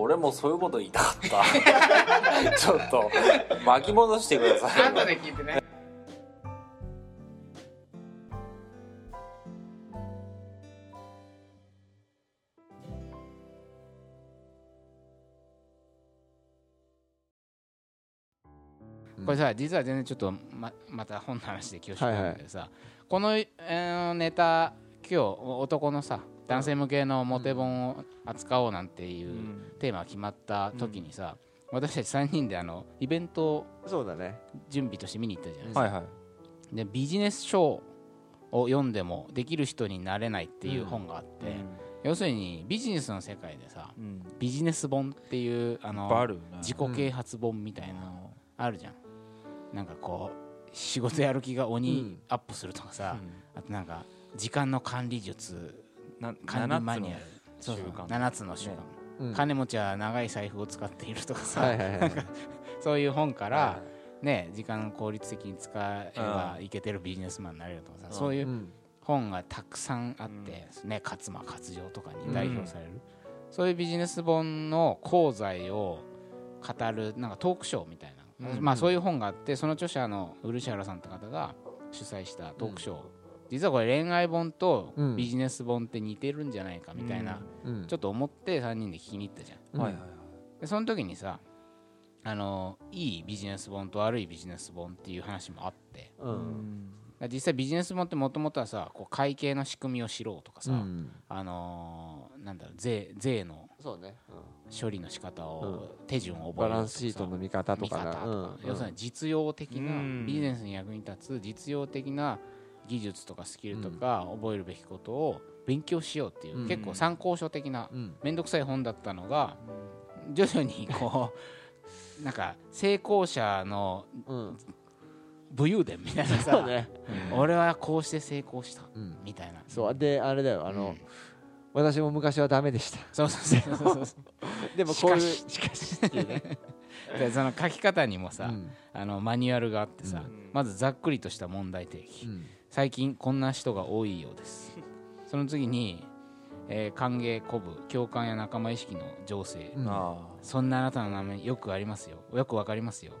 俺もそういうこと言いたかった。ちょっと巻き戻してください。後で聞いてね。これさ実は全然ちょっとままた本の話で恐縮なんだけどさ、この、えーネタ今日男のさ男性向けのモテ本を扱おうなんていうテーマが決まった時にさ、私たち3人であのイベントをそうだね。準備として見に行ったじゃないですか、はいはい。でビジネス書を読んでもできる人になれないっていう本があって、要するにビジネスの世界でさうん。ビジネス本っていうあのね。自己啓発本みたいな、あるじゃん。なんかこう仕事やる気が鬼アップするとかさ、あとなんか時間の管理術な管理マニュアル。習慣。7つの習慣、うん。金持ちは長い財布を使っているとかさ、はいはいはい。そういう本から、ね、時間を効率的に使えばいけてるビジネスマンになれるとかさ、うん。そういううん。本がたくさんあって、ね、勝間勝城とかに代表される、そういうビジネス本の功罪を語るなんかトークショーみたいな、うん。まあ、そういう本があってその著者の漆原さんって方が主催したトークショー、実はこれ恋愛本とうん。ビジネス本って似てるんじゃないかみたいな、うん。ちょっと思って3人で聞きに行ったじゃん。うん。はいはいはい。でその時にさあのいいビジネス本と悪いビジネス本っていう話もあってうん。実際ビジネス本ってもともとはさこう会計の仕組みを知ろうとかさ、うん。あのーなんだろう税税のそうね。処理の仕方を、手順を覚えバランようとかさスシートの見方とかな。見方とか、うん。要するに実用的な、うん。ビジネスに役に立つ実用的な技術とかスキルとか覚えるべきことを勉強しようっていう、うん。結構参考書的なうん。面倒くさい本だったのが徐々にこう なんか成功者のうん。武勇伝みたいなさ、ね。俺はこうして成功したうん。みたいな。そう。であれだよ。あのうん。私も昔はダメでした。そうそうそうそうでもこういうし。しかしっていうね。でその書き方にもさ、うん。あのマニュアルがあってさ、うん。まずざっくりとした問題提起、うん最近こんな人が多いようです。その次に、えー歓迎鼓舞共感や仲間意識の情勢、うん。あそんなあなたの名前よくありますよ。よくわかりますよ。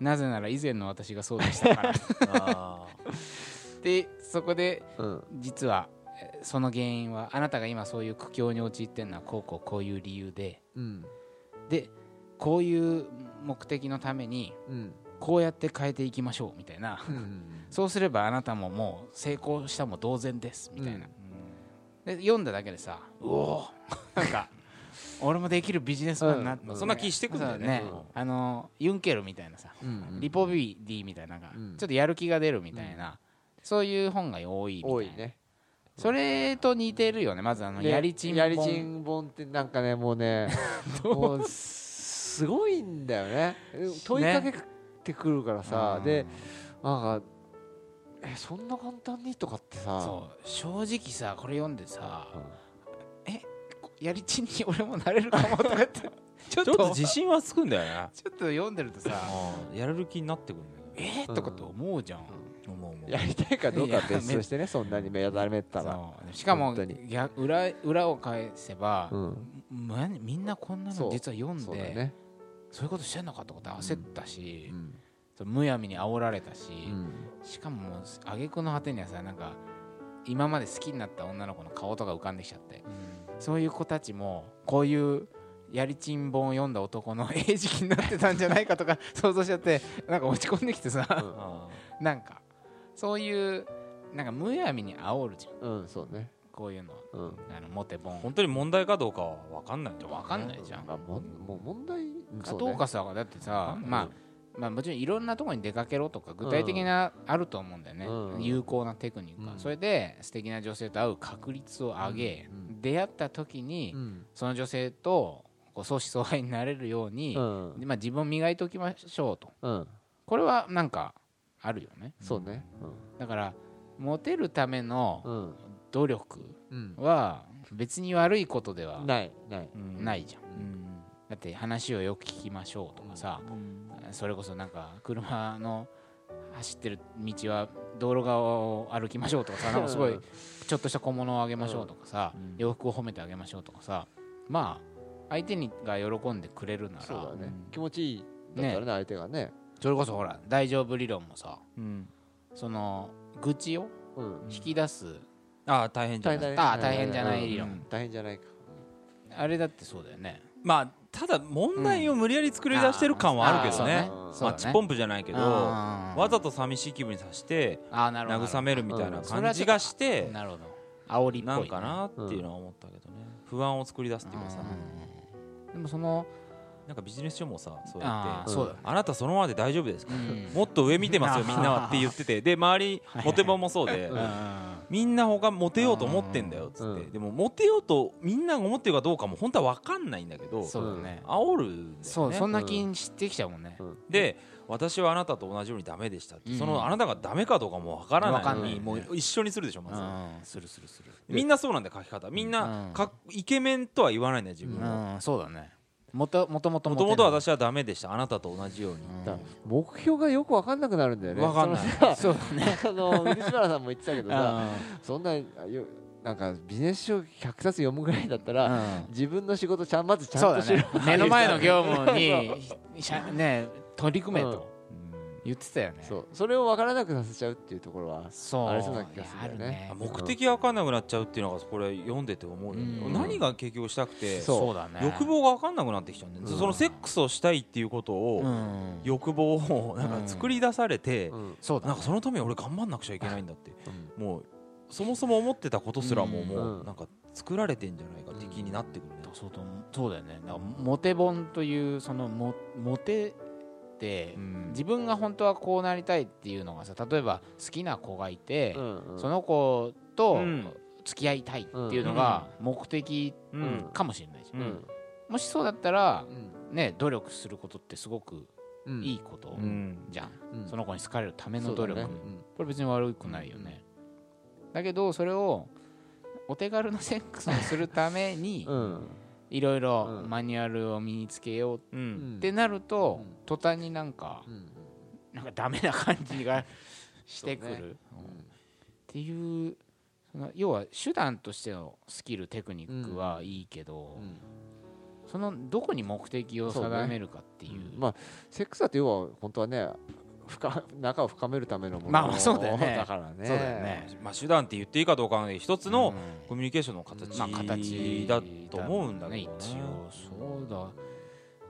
なぜなら以前の私がそうでしたから。あでそこでうん。実はえーその原因はあなたが今そういう苦境に陥ってるのはこうこうこういう理由で。うん。でこういう目的のためにうんこうやって変えていきましょうみたいな。うんそうすればあなたももう成功したも同然ですみたいな、うん。で読んだだけでさうおー。なんか俺もできるビジネスマンになって、うん。そんな気してくんだよね。そうあのユンケルみたいなさ、うんリポビディみたいなのが、うん。ちょっとやる気が出るみたいな、そういう本が多いみたいな。多いね。それと似てるよねまずあのでやりちんやり本ちん本ってなんかねもうね もうすごいんだよね。問いかけてくるからさ、うん。でなんかえそんな簡単にとかってさ正直さこれ読んでさうん。やりちんに俺もなれるかもとかって ちょっとちょっと自信はつくんだよね。ちょっと読んでるとさうん。やれる気になってくるんだよね。え？ー、とかって思うじゃん、思う思う。やりたいかどうかは別としてねそんなに目だめったら、しかも本当に。や裏裏を返せば、うん、まみんなこんなの実は読んでそういうことしてんのかとかって焦ったし、むやみに煽られたし、うん。しかももう挙句の果てにはさなんか今まで好きになった女の子の顔とか浮かんできちゃってそういう子たちもこういうやりちん本を読んだ男の餌食になってたんじゃないかとか 想像しちゃってなんか落ち込んできてさあなんかそういうなんかむやみに煽るじゃん。うん、そうね、こういうの。うん、あのモテ本。本当に問題かどうかは分かんないよわかんないじゃん。まあ、ももう問題かどうかさだってさ、うん。まあまあもちろんいろんなところに出かけろとか具体的なあると思うんだよね、うん。有効なテクニックが、うん。それで素敵な女性と会う確率を上げ、出会った時に、うん。その女性とこう相思相愛になれるように、うん。まあ、自分を磨いておきましょうと。うん、これはなんかあるよね。そうね。だからモテるためのうん。努力うん、は別に悪いことではないない。じゃんだって話をよく聞きましょうとかさ、それこそなんか車の走ってる道は道路側を歩きましょうとかさなんかすごいちょっとした小物をあげましょうとかさ、うん。洋服を褒めてあげましょうとかさまあ相手にが喜んでくれるならね。うん。気持ちいいだったらね相手がね。それこそほら大丈夫理論もさうん。その愚痴をうん。引き出す、ああ大変じゃない。大変あ大変じゃない理論。うん。大変じゃないか。あれだってそうだよね。まあただ問題を無理やり作り出してる感はあるけどね。マッチポンプじゃないけどわざと寂しい気分にさせて慰めるみたいなうん感じがしてなるほど。煽りっぽなんかなっていうのは思ったけどね。不安を作り出すっていうかさ。うん。でもそのなんかビジネス書もさそうやって。あなたそのままで大丈夫ですか？うん。もっと上見てますよみんなはって言ってて。で周りモテボもそうで。うんみんな他モテようと思ってんだよっつって。うん。でもモテようとみんなが思ってるかどうかも本当は分かんないんだけどそうだね、煽るんだそう、よね。そんな気にしてきちゃうもんね、で私はあなたと同じようにダメでしたって。うん。そのあなたがダメかどうかも分からないのにん。ないよねもう一緒にするでしょまず。うん。するするする。みんなそうなんだよ書き方。みんうなん。かイケメンとは言わないんだよ自分は。うんそうだねもともともともともと私はダメでした。あなたと同じようにだから目標がよく分かんなくなるんだよね。分かんない。そうだね。あの漆原さんも言ってたけどさうそんなよなんかビジネス書100冊読むぐらいだったらん。自分の仕事ちゃんまずちゃんだとしろ。ね。目の前の業務に しゃね取り組めと言ってたよね。そう。それを分からなくさせちゃうっていうところはそう。ありそうな気がするんだよね。目的が分かんなくなっちゃうっていうのがこれ読んでて思うよね。うん。何が結局したくてそう。だね。欲望が分かんなくなってきちゃうんだようん。そのセックスをしたいっていうことをうん。欲望をなんか作り出されてうん。そうだね。なんかそのために俺頑張んなくちゃいけないんだってうん。もうそもそも思ってたことすらもうん。もうなんか作られてんじゃないかって気になってくるね。そうとそうだよね。モテ本というそのモモテうん。自分が本当はこうなりたいっていうのがさ例えば好きな子がいて、うんうん。その子とうん。付き合いたいっていうのが目的うん。かもしれないじゃん、うん。もしそうだったらうん。ね努力することってすごくうん。いいことうん。じゃん、うん。その子に好かれるための努力、ね。これ別に悪くないよね、だけどそれをお手軽なセックスをするためにいろいろうん。マニュアルを身につけようううん。んってなると、うん。途端になんかうん。なんかダメな感じがしてくる、っていう要は手段としてのスキルテクニックはいいけど、うん。そのどこに目的を定めるかっていう。まあセックスだって要は本当はね深 仲を深めるためのものまあまあそうだよね。だからね。そうだよね。まあ手段って言っていいかどうかはね一つのうん。コミュニケーションの形まあ形だと思うんだけどね。一応そう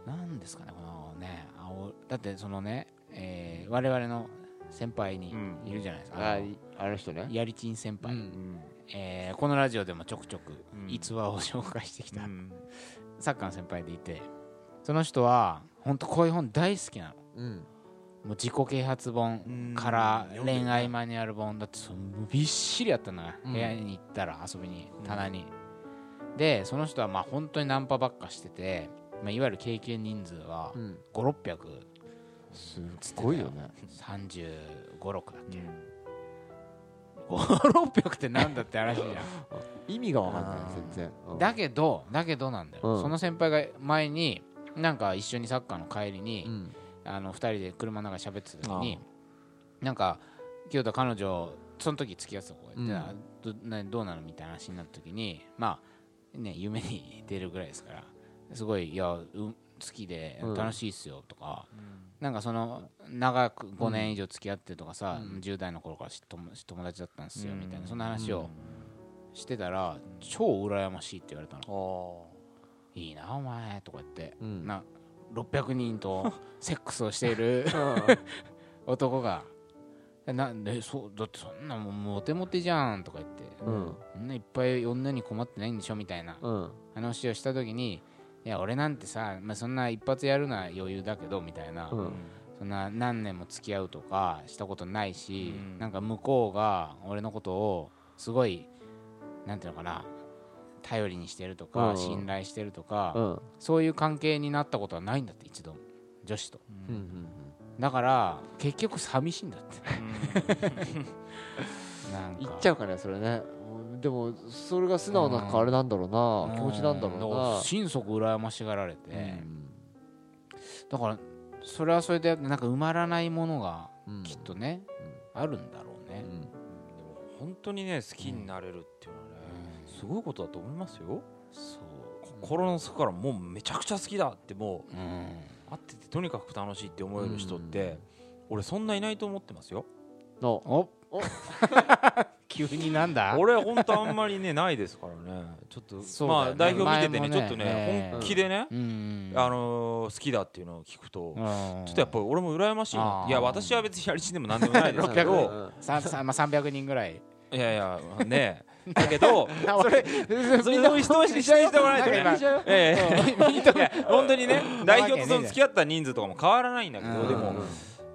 だ。なんですかねこのね青だってそのね、えー我々の先輩にうん。いるじゃないですか、ああのあの人ね。やりちん先輩、うん。えーこのラジオでもちょくちょくうん。逸話を紹介してきた、うん。サッカーの先輩でいてその人は本当こういう本大好きなの。うんもう自己啓発本から恋愛マニュアル本だってそのびっしりあったのよ、うん。部屋に行ったら遊びに棚に、でその人はまあ本当にナンパばっかしてて、まあ、いわゆる経験人数はうん。5600すごいよね。356だっけ、5600ってなんだって話じゃん。意味が分かんない全然。うん。だけどだけどなんだよ、うん。その先輩が前になんか一緒にサッカーの帰りに、うんあの2人で車の中で喋ってた時になんか清田彼女その時付き合ってた子がいて、うん。あどうなのみたいな話になった時にまあね夢に出るぐらいですからすごいいやう好きでうん。楽しいっすよとか、なんかその長く5年以上付き合ってとかさ、うん。10代の頃からし友友達だったんですようんみたいなそんな話をしてたら超羨ましいって言われたの。あ。いいなお前とか言って、うん。な600人と セックスをしている男がなんでそうだってそんなもんモテモテじゃんとか言って、うん。そんないっぱい女に困ってないんでしょみたいなうん。話をした時にいや俺なんてさ、まあ、そんな一発やるのは余裕だけどみたいな、うん。そんな何年も付き合うとかしたことないし、うん。なんか向こうが俺のことをすごいなんていうのかな頼りにしてるとか、うん。信頼してるとか、うん。そういう関係になったことはないんだって一度も女子と。うん。うんだから結局寂しいんだって。なんか。言っちゃうかねそれね。でもそれが素直なあれなんだろうな。気持ちなんだろうな。心底羨ましがられて、うん。だからそれはそれでなんか埋まらないものがうん。きっとね、あるんだろうね、うん。本当にね好きになれるっていうのはねすごいことだと思いますよ。そう。心の底からもうめちゃくちゃ好きだってもううん。会っててとにかく楽しいって思える人って俺そんないないと思ってますよ。のお。お。急になんだ？俺本当あんまりねないですからね。ちょっとね。まあ代表見ててねね。ちょっとねええ本気でねうん。あのー好きだっていうのを聞くとうん。ちょっとやっぱり俺も羨ましいあなー。いや私は別にやりちんでもなんでもないですけうど んささまあ300人ぐらい。いやいやねだけど それそれを人をしてしてもらえとね本当にね代表とその付き合った人数とかも変わらないんだけうん。どでも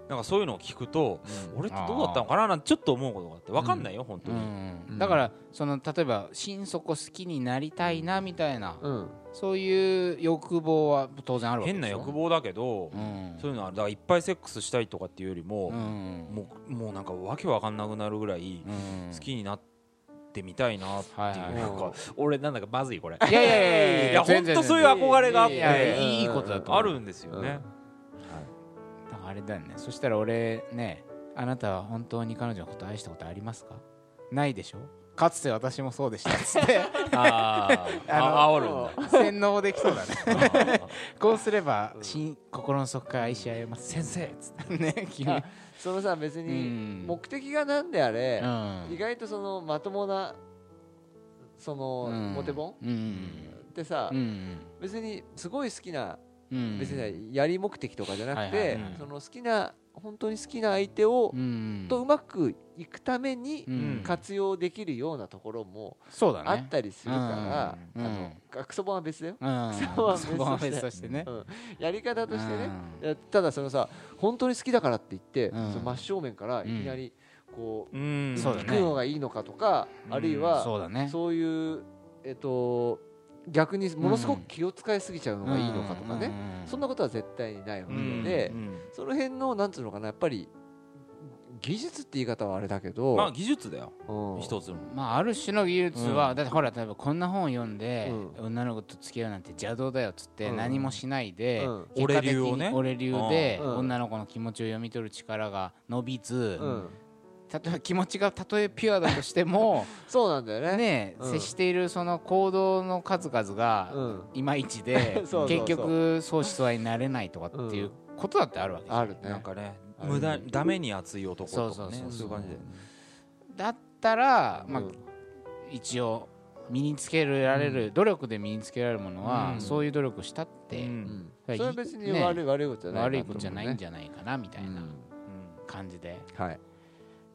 なんかそういうのを聞くと俺ってどうだったのかななんてちょっと思うことがあって分かんないよ本当うにん。だからその例えば心底好きになりたいなみたいなうん。そういう欲望は当然あるわけ変な欲望だけどうん。そういうのはだからいっぱいセックスしたいとかっていうよりもうん。もうもうなんかわけわかんなくなるぐらいうん。好きになってみたいなっていう。はいはいなんか俺なんだかまずいこれ。いやいやいや本当そういう憧れがあっていいことだとあるんですよね。だからあれだよね。そしたら俺ねあなたは本当に彼女のこと愛したことありますか？ないでしょ？かつて私もそうでした。っ つって。ああ煽るんだ。洗脳できそうだね。こうすれば心心の底から愛し合えます。先生。っつってね 君。あそのさ別うにん。目的がなんであれうん。意外とそのまともなそのうん。モテ本うん。ってさうん。別にすごい好きなうん。別にやり目的とかじゃなくはいはいてはい。その好きな本当に好きな相手をうん。とうまくいくためにうん。活用できるようなところもそうだね。あったりするからクソ本は別だよ。うん。は別としてね。うん。やり方としてね。うん。ただそのさ本当に好きだからって言ってうん。その真正面からいきなりこううん。そうだね。行くのがいいのかとかうんあるいはそうだね。そういうえっと逆にものすごく気を使いすぎちゃうのがいいのかとかね。そんなことは絶対にないわけうんでうん。その辺のなんつうのかなやっぱり技術って言い方はあれだけどまあ技術だよ。うん。一つの。まあある種の技術は、うん。だってほら例えばこんな本読んで、う女の子と付き合うなんて邪道だよっつって、うん。何もしないで、俺流をね。俺流で、うん。女の子の気持ちを読み取る力が伸びず、うん例えば気持ちがたとえピュアだとしても そうなんだよね。ね、うん。接しているその行動の数々がうん。いまいちで そうそうそう。結局相思相愛になれないとかっていうことだってあるわけじゃん。あるね。なんかね無駄ダメに熱い男とかね。そうそうそうそう。いう感じで。だったら、まあうん。一応身につけられる、努力で身につけられるものは、うん。そういう努力したって、うん。それは別にね悪い悪いことじゃない悪いことじゃないんゃじゃないかなみたいな感じで、はい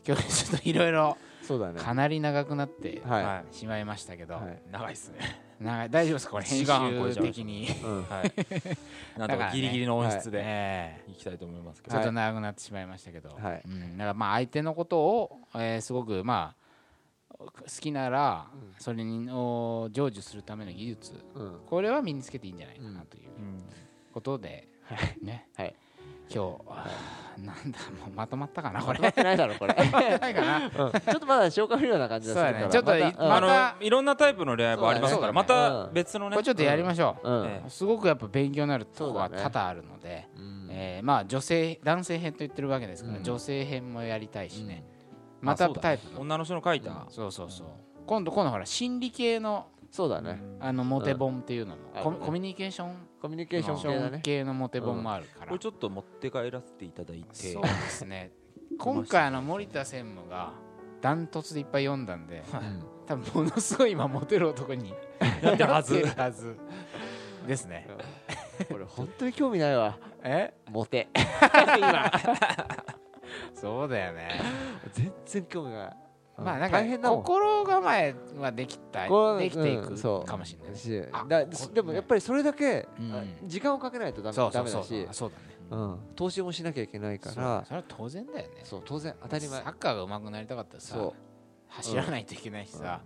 今日ちょっといろいろそうだね。かなり長くなってはい。はしまいましたけど、はい。長いですね。長い。大丈夫ですか？これ編集的に、うん。はい。なんとかギリギリの音質でええいきたいと思いますけど。ちょっと長くなってしまいましたけど、はい。うん、だからまあ相手のことを、えーすごくまあ好きならうん。それにを成就するための技術うんこれは身につけていいんじゃないかなといううんことで、ね、はい今日、なんだもうまとまったかなこれ。まとまってないだろこれ。ないかな。うん。ちょっとまだ消化不良な感じがするから。そうだね。ちょっといまたいろんなタイプの恋愛もありますからまた別のね。これちょっとやりましょう、うん。えすごくやっぱ勉強になるところは多々あるので、うんえーまあ女性男性編と言ってるわけですから、うん。女性編もやりたいしね、うん。またタイプの。女の人の書いた。そうそうそう。今度今度ほら心理系のそうだね。あのモテ本っていうのも、うん。コミコミュニケーション？コミュニケーションね。系のモテ本もあるから、これちょっと持って帰らせていただいて。そうですね。今回あの森田専務がダントツでいっぱい読んだんで多分ものすごい今モテる男に やってるはず。なってるはずですね。これ本当に興味ないわ。え？モテ。そうだよね。全然興味ないまあなんか心構えはできたできていくかもしれない、しあだこでもやっぱりそれだけ時間をかけないとダメだし。そうだね。うん。投資もしなきゃいけないから。それは当然だよね。そう当然当たり前。サッカーが上手くなりたかったらさ走らないといけないしさ、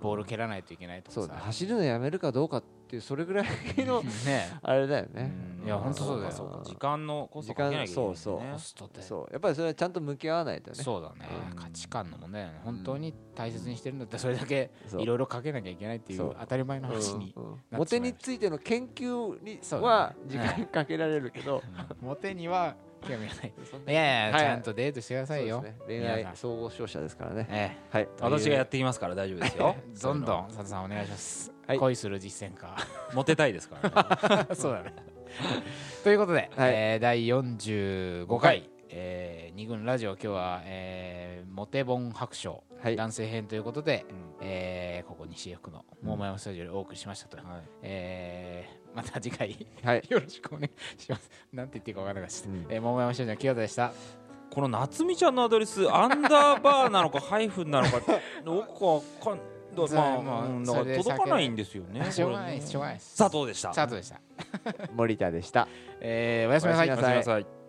ボール蹴らないといけないとそうかさ走るのやめるかどうかっていうそれぐらいの ね。あれだよねいやほんとそうだよ。そうか時間のコストかけなきゃいけないんだよね。時間そうコストって。そう。やっぱりそれはちゃんと向き合わないとね。そうだね。うん。価値観の問題だよね。本当に大切にしてるんだったらそれだけいろいろかけなきゃいけないっていそう。う当たり前の話にモテについての研究にはね。時間かけられるけど。モテには興味がない。いやいやはい。ちゃんとデートしてくださいよ。恋愛総合商社ですからね。えはい。私がやってきますから大丈夫ですよ。え どんどん佐藤さんお願いします。はい。恋する実践家。モテたいですからね。そうだね。ということで、はい。えー第45回、はい。えー二軍ラジオ今日は、えーモテ本白書、はい。男性編ということで、えーここ西江福の桃山スタジオでお送りしましたと、はい。えーまた次回はい。よろしくお願いします。なんて言っていいか分からなかったです、うん。えー桃山スタジオの清田でした。この夏美ちゃんのアドレスアンダーバーなのか ハイフンなのかどこかわかんだまあ、もううんだから届かないんですよねしょうがないですしょうがないです。佐藤でした。佐藤でした、森田でした。えーおやすみなさい。おやすみなさい